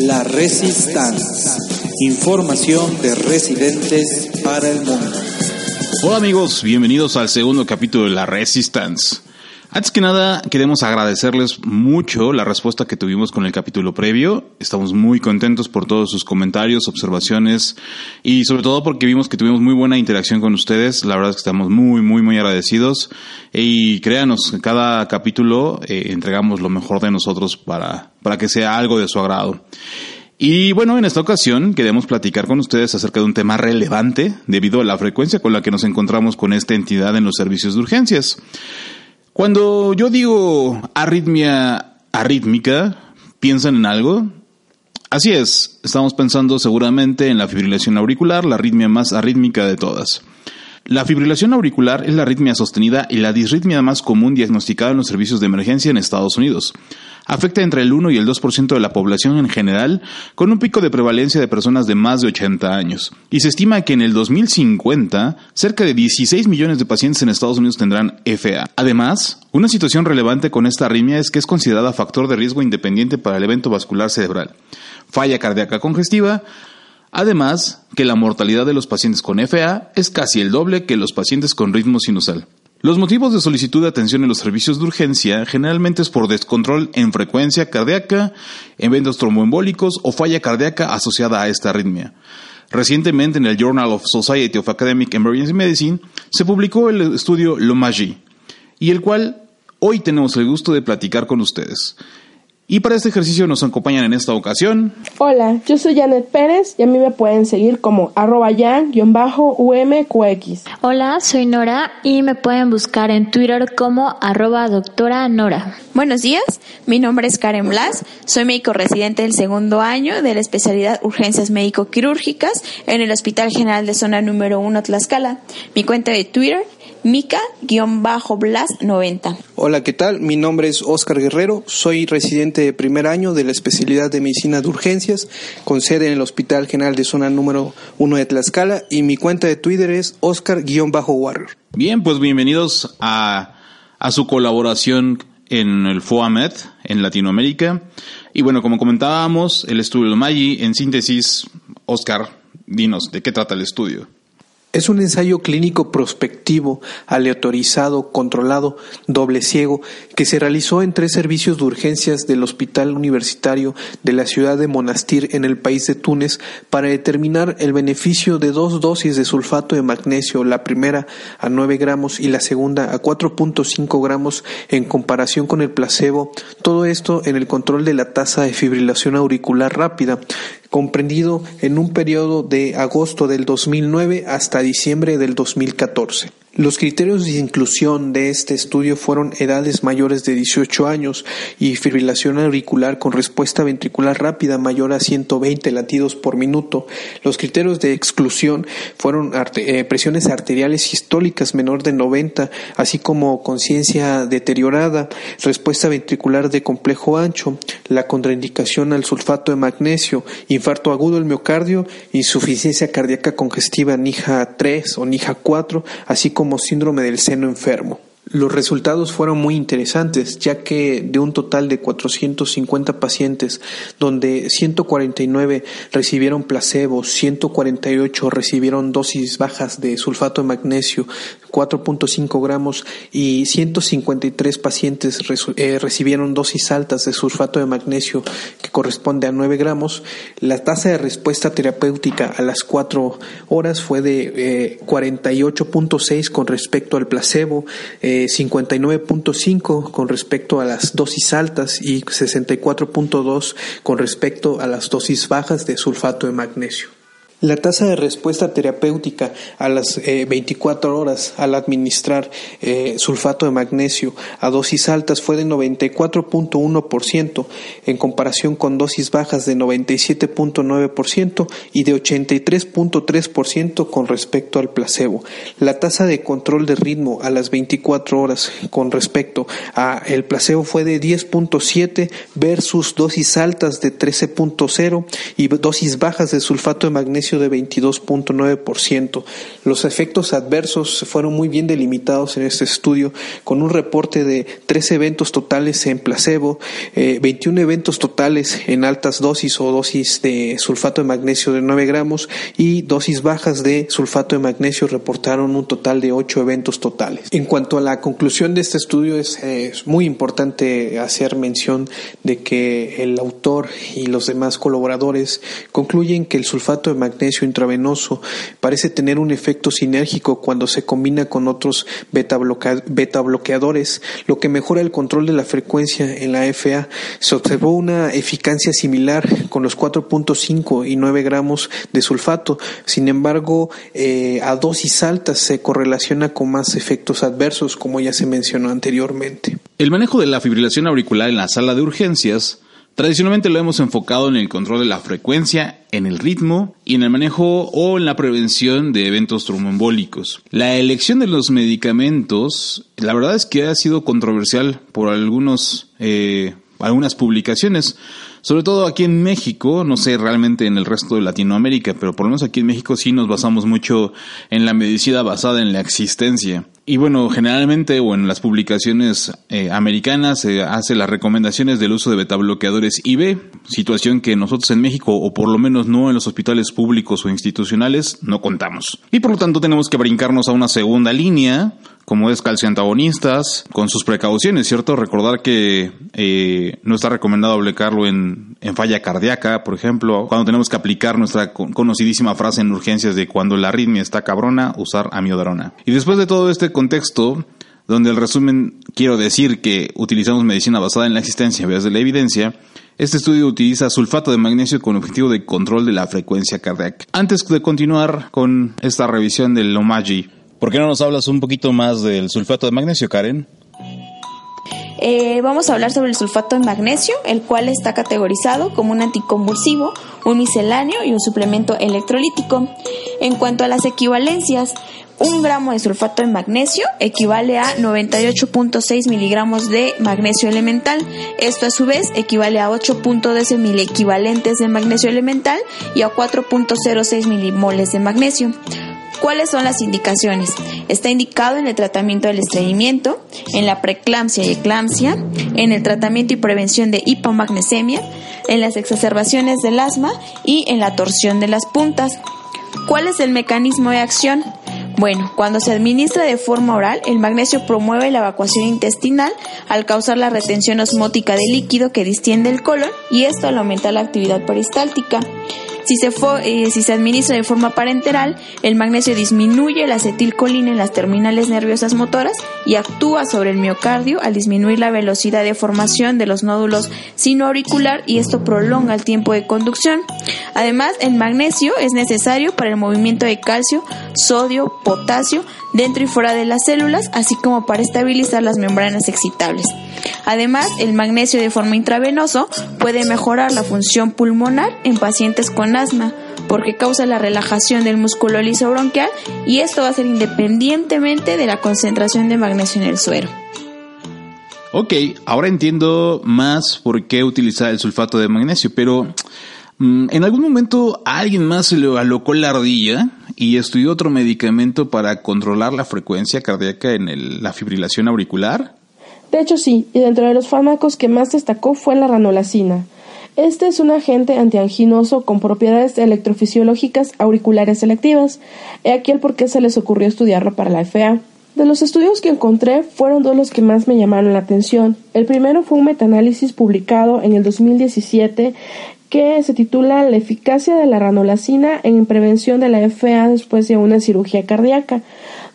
La Resistance. Información de residentes para el mundo. Hola amigos, bienvenidos al segundo capítulo de La Resistance. Antes que nada, queremos agradecerles mucho la respuesta que tuvimos con el capítulo previo. Estamos muy contentos por todos sus comentarios, observaciones y sobre todo porque vimos que tuvimos muy buena interacción con ustedes. La verdad es que estamos muy, muy, muy agradecidos. Y créanos, cada capítulo eh, entregamos lo mejor de nosotros para, para que sea algo de su agrado. Y bueno, en esta ocasión queremos platicar con ustedes acerca de un tema relevante debido a la frecuencia con la que nos encontramos con esta entidad en los servicios de urgencias. Cuando yo digo arritmia arrítmica, ¿piensan en algo? Así es, estamos pensando seguramente en la fibrilación auricular, la arritmia más arrítmica de todas. La fibrilación auricular es la arritmia sostenida y la disritmia más común diagnosticada en los servicios de emergencia en Estados Unidos. Afecta entre el 1 y el 2% de la población en general, con un pico de prevalencia de personas de más de 80 años. Y se estima que en el 2050, cerca de 16 millones de pacientes en Estados Unidos tendrán FA. Además, una situación relevante con esta arritmia es que es considerada factor de riesgo independiente para el evento vascular cerebral, falla cardíaca congestiva, Además, que la mortalidad de los pacientes con FA es casi el doble que los pacientes con ritmo sinusal. Los motivos de solicitud de atención en los servicios de urgencia generalmente es por descontrol en frecuencia cardíaca, eventos tromboembólicos o falla cardíaca asociada a esta arritmia. Recientemente en el Journal of Society of Academic Emergency Medicine se publicó el estudio LOMAGI, y el cual hoy tenemos el gusto de platicar con ustedes. Y para este ejercicio nos acompañan en esta ocasión. Hola, yo soy Janet Pérez y a mí me pueden seguir como arroba yan-umqx. Hola, soy Nora y me pueden buscar en Twitter como arroba doctora Nora. Buenos días, mi nombre es Karen Blas, soy médico residente del segundo año de la especialidad Urgencias Médico-Quirúrgicas en el Hospital General de Zona número 1 Tlaxcala. Mi cuenta de Twitter Mica-Blas90. Hola, ¿qué tal? Mi nombre es Oscar Guerrero, soy residente de primer año de la especialidad de medicina de urgencias, con sede en el Hospital General de Zona número 1 de Tlaxcala y mi cuenta de Twitter es Oscar-Warrior. Bien, pues bienvenidos a, a su colaboración en el FOAMED en Latinoamérica. Y bueno, como comentábamos, el estudio de Maggi, en síntesis, Oscar, dinos, ¿de qué trata el estudio? Es un ensayo clínico prospectivo, aleatorizado, controlado, doble ciego, que se realizó en tres servicios de urgencias del Hospital Universitario de la ciudad de Monastir en el país de Túnez para determinar el beneficio de dos dosis de sulfato de magnesio, la primera a 9 gramos y la segunda a 4.5 gramos en comparación con el placebo, todo esto en el control de la tasa de fibrilación auricular rápida, comprendido en un periodo de agosto del 2009 hasta diciembre del 2014. Los criterios de inclusión de este estudio fueron edades mayores de 18 años y fibrilación auricular con respuesta ventricular rápida mayor a 120 latidos por minuto. Los criterios de exclusión fueron eh, presiones arteriales sistólicas menor de 90, así como conciencia deteriorada, respuesta ventricular de complejo ancho, la contraindicación al sulfato de magnesio, infarto agudo del miocardio, insuficiencia cardíaca congestiva NIJA 3 o NIJA 4, así como como síndrome del seno enfermo. Los resultados fueron muy interesantes, ya que de un total de 450 pacientes, donde 149 recibieron placebo, 148 recibieron dosis bajas de sulfato de magnesio, 4.5 gramos, y 153 pacientes eh, recibieron dosis altas de sulfato de magnesio, que corresponde a 9 gramos, la tasa de respuesta terapéutica a las 4 horas fue de 48.6 eh, con respecto al placebo, 59.5 eh, con respecto a las dosis altas y 64.2 con respecto a las dosis bajas de sulfato de magnesio. La tasa de respuesta terapéutica a las 24 eh, horas al administrar eh, sulfato de magnesio a dosis altas fue de 94.1% en comparación con dosis bajas de 97.9% y de 83.3% con respecto al placebo. La tasa de control de ritmo a las 24 horas con respecto a el placebo fue de 10.7 versus dosis altas de 13.0 y dosis bajas de sulfato de magnesio de 22.9%. Los efectos adversos fueron muy bien delimitados en este estudio, con un reporte de 13 eventos totales en placebo, 21 eh, eventos totales en altas dosis o dosis de sulfato de magnesio de 9 gramos y dosis bajas de sulfato de magnesio reportaron un total de 8 eventos totales. En cuanto a la conclusión de este estudio, es, es muy importante hacer mención de que el autor y los demás colaboradores concluyen que el sulfato de magnesio intravenoso parece tener un efecto sinérgico cuando se combina con otros beta, bloqueadores, lo que mejora el control de la frecuencia en la FA. Se observó una eficacia similar con los 4.5 y 9 gramos de sulfato. Sin embargo, eh, a dosis altas se correlaciona con más efectos adversos, como ya se mencionó anteriormente. El manejo de la fibrilación auricular en la sala de urgencias Tradicionalmente lo hemos enfocado en el control de la frecuencia, en el ritmo y en el manejo o en la prevención de eventos tromboembólicos. La elección de los medicamentos, la verdad es que ha sido controversial por algunos, eh, algunas publicaciones. Sobre todo aquí en México, no sé realmente en el resto de Latinoamérica, pero por lo menos aquí en México sí nos basamos mucho en la medicina basada en la existencia. Y bueno, generalmente o en las publicaciones eh, americanas se hace las recomendaciones del uso de betabloqueadores IV, situación que nosotros en México, o por lo menos no en los hospitales públicos o institucionales, no contamos. Y por lo tanto tenemos que brincarnos a una segunda línea, como es calcio antagonistas, con sus precauciones, ¿cierto? Recordar que eh, no está recomendado aplicarlo en, en, falla cardíaca, por ejemplo, cuando tenemos que aplicar nuestra conocidísima frase en urgencias de cuando la arritmia está cabrona, usar amiodarona. Y después de todo este contexto, donde el resumen quiero decir que utilizamos medicina basada en la existencia en vez de la evidencia, este estudio utiliza sulfato de magnesio con objetivo de control de la frecuencia cardíaca. Antes de continuar con esta revisión del OMAGI, ¿Por qué no nos hablas un poquito más del sulfato de magnesio, Karen? Eh, vamos a hablar sobre el sulfato de magnesio, el cual está categorizado como un anticonvulsivo, un misceláneo y un suplemento electrolítico. En cuanto a las equivalencias, un gramo de sulfato de magnesio equivale a 98.6 miligramos de magnesio elemental. Esto a su vez equivale a 8.12 mil equivalentes de magnesio elemental y a 4.06 milimoles de magnesio. ¿Cuáles son las indicaciones? Está indicado en el tratamiento del estreñimiento, en la preeclampsia y eclampsia, en el tratamiento y prevención de hipomagnesemia, en las exacerbaciones del asma y en la torsión de las puntas. ¿Cuál es el mecanismo de acción? Bueno, cuando se administra de forma oral, el magnesio promueve la evacuación intestinal al causar la retención osmótica del líquido que distiende el colon y esto al aumentar la actividad peristáltica. Si se, eh, si se administra de forma parenteral, el magnesio disminuye la acetilcolina en las terminales nerviosas motoras y actúa sobre el miocardio al disminuir la velocidad de formación de los nódulos sinoauricular y esto prolonga el tiempo de conducción. Además, el magnesio es necesario para el movimiento de calcio, sodio, potasio dentro y fuera de las células, así como para estabilizar las membranas excitables. Además, el magnesio de forma intravenoso puede mejorar la función pulmonar en pacientes con asma porque causa la relajación del músculo liso bronquial y esto va a ser independientemente de la concentración de magnesio en el suero. Ok, ahora entiendo más por qué utilizar el sulfato de magnesio, pero ¿en algún momento alguien más se le alocó la ardilla y estudió otro medicamento para controlar la frecuencia cardíaca en la fibrilación auricular? De hecho sí, y dentro de los fármacos que más destacó fue la ranolacina. Este es un agente antianginoso con propiedades electrofisiológicas auriculares selectivas. He aquí el por qué se les ocurrió estudiarlo para la FA. De los estudios que encontré fueron dos los que más me llamaron la atención. El primero fue un metaanálisis publicado en el 2017 que se titula La eficacia de la ranolacina en prevención de la FA después de una cirugía cardíaca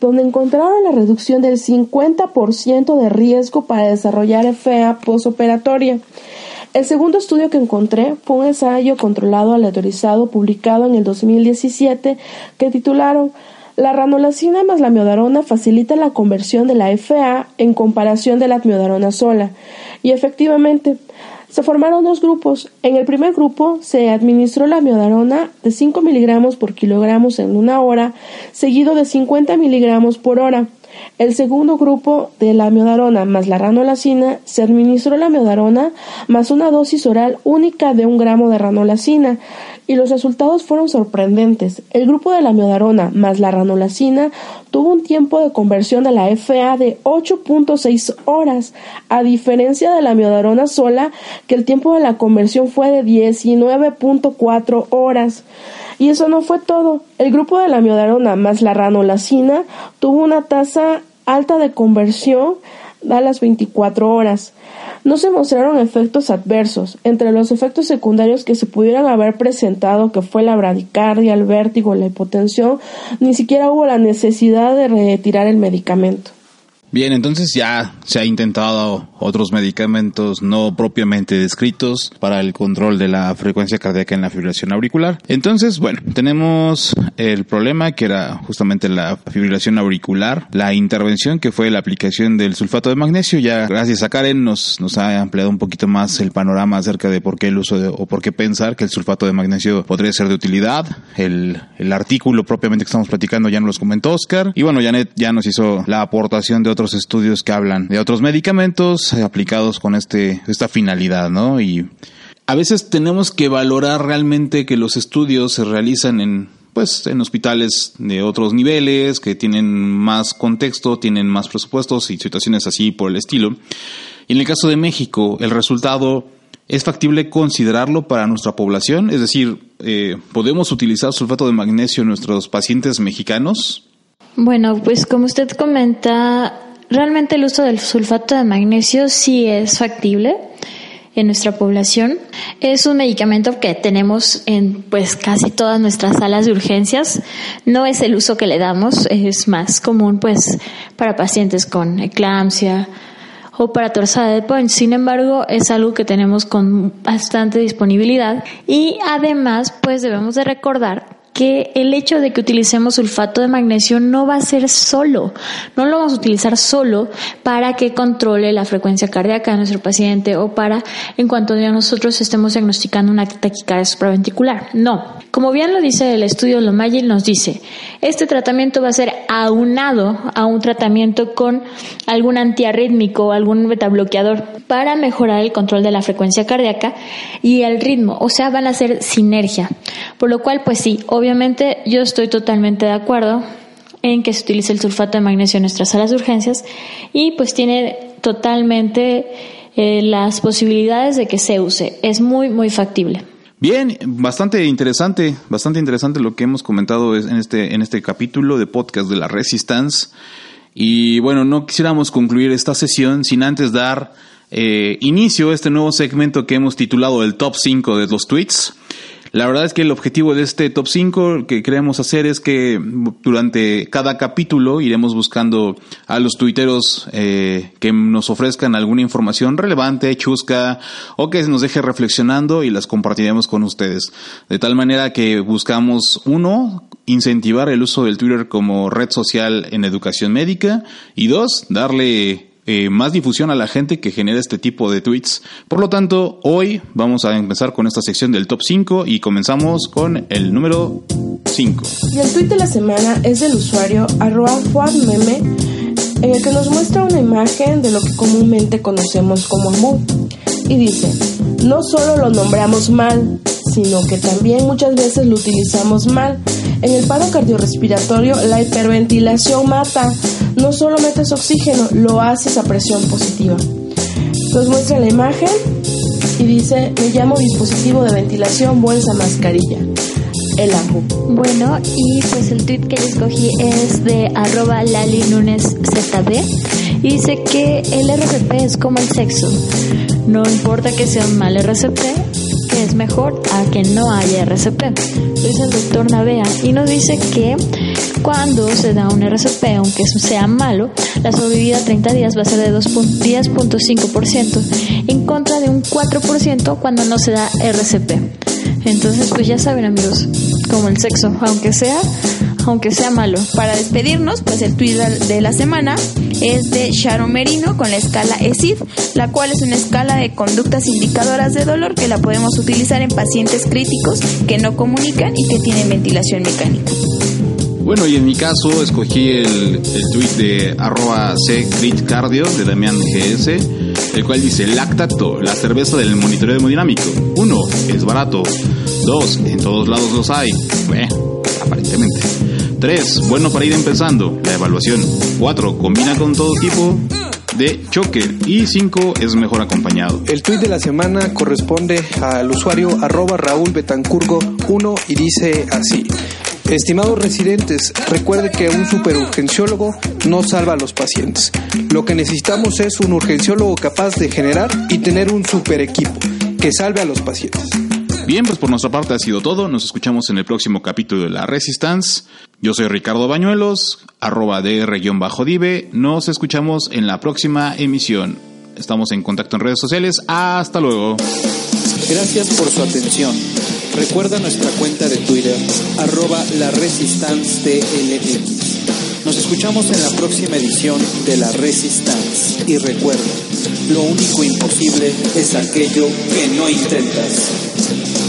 donde encontraron la reducción del 50% de riesgo para desarrollar FA posoperatoria. El segundo estudio que encontré fue un ensayo controlado aleatorizado publicado en el 2017 que titularon La ranolacina más la miodarona facilita la conversión de la FA en comparación de la miodarona sola. Y efectivamente, se formaron dos grupos. En el primer grupo se administró la miodarona de 5 miligramos por kilogramos en una hora, seguido de 50 miligramos por hora. El segundo grupo de la miodarona más la ranolacina se administró la miodarona más una dosis oral única de un gramo de ranolacina y los resultados fueron sorprendentes. El grupo de la miodarona más la ranolacina tuvo un tiempo de conversión de la FA de 8.6 horas, a diferencia de la miodarona sola, que el tiempo de la conversión fue de 19.4 horas. Y eso no fue todo. El grupo de la miodarona más la ranolacina tuvo una tasa alta de conversión a las 24 horas. No se mostraron efectos adversos. Entre los efectos secundarios que se pudieran haber presentado, que fue la bradicardia, el vértigo, la hipotensión, ni siquiera hubo la necesidad de retirar el medicamento. Bien, entonces ya se ha intentado otros medicamentos no propiamente descritos para el control de la frecuencia cardíaca en la fibrilación auricular. Entonces, bueno, tenemos el problema que era justamente la fibrilación auricular, la intervención que fue la aplicación del sulfato de magnesio. Ya gracias a Karen nos, nos ha ampliado un poquito más el panorama acerca de por qué el uso de, o por qué pensar que el sulfato de magnesio podría ser de utilidad. El, el artículo propiamente que estamos platicando ya nos los comentó Oscar. Y bueno, Janet ya nos hizo la aportación de otros estudios que hablan de otros medicamentos aplicados con este, esta finalidad, ¿no? Y a veces tenemos que valorar realmente que los estudios se realizan en pues en hospitales de otros niveles que tienen más contexto, tienen más presupuestos y situaciones así por el estilo. Y en el caso de México, el resultado es factible considerarlo para nuestra población, es decir, eh, podemos utilizar sulfato de magnesio en nuestros pacientes mexicanos. Bueno, pues como usted comenta, Realmente el uso del sulfato de magnesio sí es factible en nuestra población. Es un medicamento que tenemos en pues casi todas nuestras salas de urgencias. No es el uso que le damos, es más común pues para pacientes con eclampsia o para torsada de Point. Sin embargo, es algo que tenemos con bastante disponibilidad y además pues debemos de recordar que el hecho de que utilicemos sulfato de magnesio no va a ser solo, no lo vamos a utilizar solo para que controle la frecuencia cardíaca de nuestro paciente o para en cuanto nosotros estemos diagnosticando una taquicardia supraventricular. No, como bien lo dice el estudio Lomayil, nos dice, este tratamiento va a ser aunado a un tratamiento con algún antiarrítmico o algún betabloqueador para mejorar el control de la frecuencia cardíaca y el ritmo, o sea, van a ser sinergia. Por lo cual, pues sí, obviamente yo estoy totalmente de acuerdo en que se utilice el sulfato de magnesio en nuestras salas de urgencias y pues tiene totalmente eh, las posibilidades de que se use. Es muy, muy factible. Bien, bastante interesante, bastante interesante lo que hemos comentado en este, en este capítulo de podcast de la Resistance. Y bueno, no quisiéramos concluir esta sesión sin antes dar eh, inicio a este nuevo segmento que hemos titulado el top 5 de los tweets. La verdad es que el objetivo de este top 5 que queremos hacer es que durante cada capítulo iremos buscando a los tuiteros eh, que nos ofrezcan alguna información relevante, chusca o que nos deje reflexionando y las compartiremos con ustedes. De tal manera que buscamos, uno, incentivar el uso del Twitter como red social en educación médica y dos, darle eh, más difusión a la gente que genera este tipo de tweets. Por lo tanto, hoy vamos a empezar con esta sección del top 5 y comenzamos con el número 5. Y el tweet de la semana es del usuario arroba en el que nos muestra una imagen de lo que comúnmente conocemos como amor. Y dice, no solo lo nombramos mal, sino que también muchas veces lo utilizamos mal. En el paro cardiorrespiratorio, la hiperventilación mata. No solo metes oxígeno, lo haces a presión positiva. Nos muestra la imagen y dice, me llamo dispositivo de ventilación bolsa mascarilla. El ajo. Bueno, y pues el tweet que yo escogí es de arroba Lali Nunes ZB y dice que el RCP es como el sexo. No importa que sea un mal RCP, es mejor a que no haya RCP. Lo dice el doctor Navea y nos dice que Cuando se da un RCP, aunque sea malo, la sobrevida a 30 días va a ser de 10.5% en contra de un 4% cuando no se da RCP. Entonces, pues ya saben amigos, como el sexo, aunque sea aunque sea malo. Para despedirnos, pues el tweet de la semana es de Sharon Merino con la escala ESID, la cual es una escala de conductas indicadoras de dolor que la podemos utilizar en pacientes críticos que no comunican y que tienen ventilación mecánica. Bueno, y en mi caso escogí el, el tweet de arroba de Damián GS, el cual dice Lactato, la cerveza del monitoreo hemodinámico. Uno, es barato. Dos, en todos lados los hay. Bueno, aparentemente. 3. Bueno para ir empezando, la evaluación. 4. Combina con todo tipo de choque. Y 5. Es mejor acompañado. El tweet de la semana corresponde al usuario arroba Raúl Betancurgo 1 y dice así. Estimados residentes, recuerde que un superurgenciólogo no salva a los pacientes. Lo que necesitamos es un urgenciólogo capaz de generar y tener un super equipo que salve a los pacientes. Bien, pues por nuestra parte ha sido todo. Nos escuchamos en el próximo capítulo de La Resistance. Yo soy Ricardo Bañuelos, arroba dr-dive. Nos escuchamos en la próxima emisión. Estamos en contacto en redes sociales. Hasta luego. Gracias por su atención. Recuerda nuestra cuenta de Twitter, arroba la Resistance Nos escuchamos en la próxima edición de La Resistance. Y recuerda, lo único imposible es aquello que no intentas.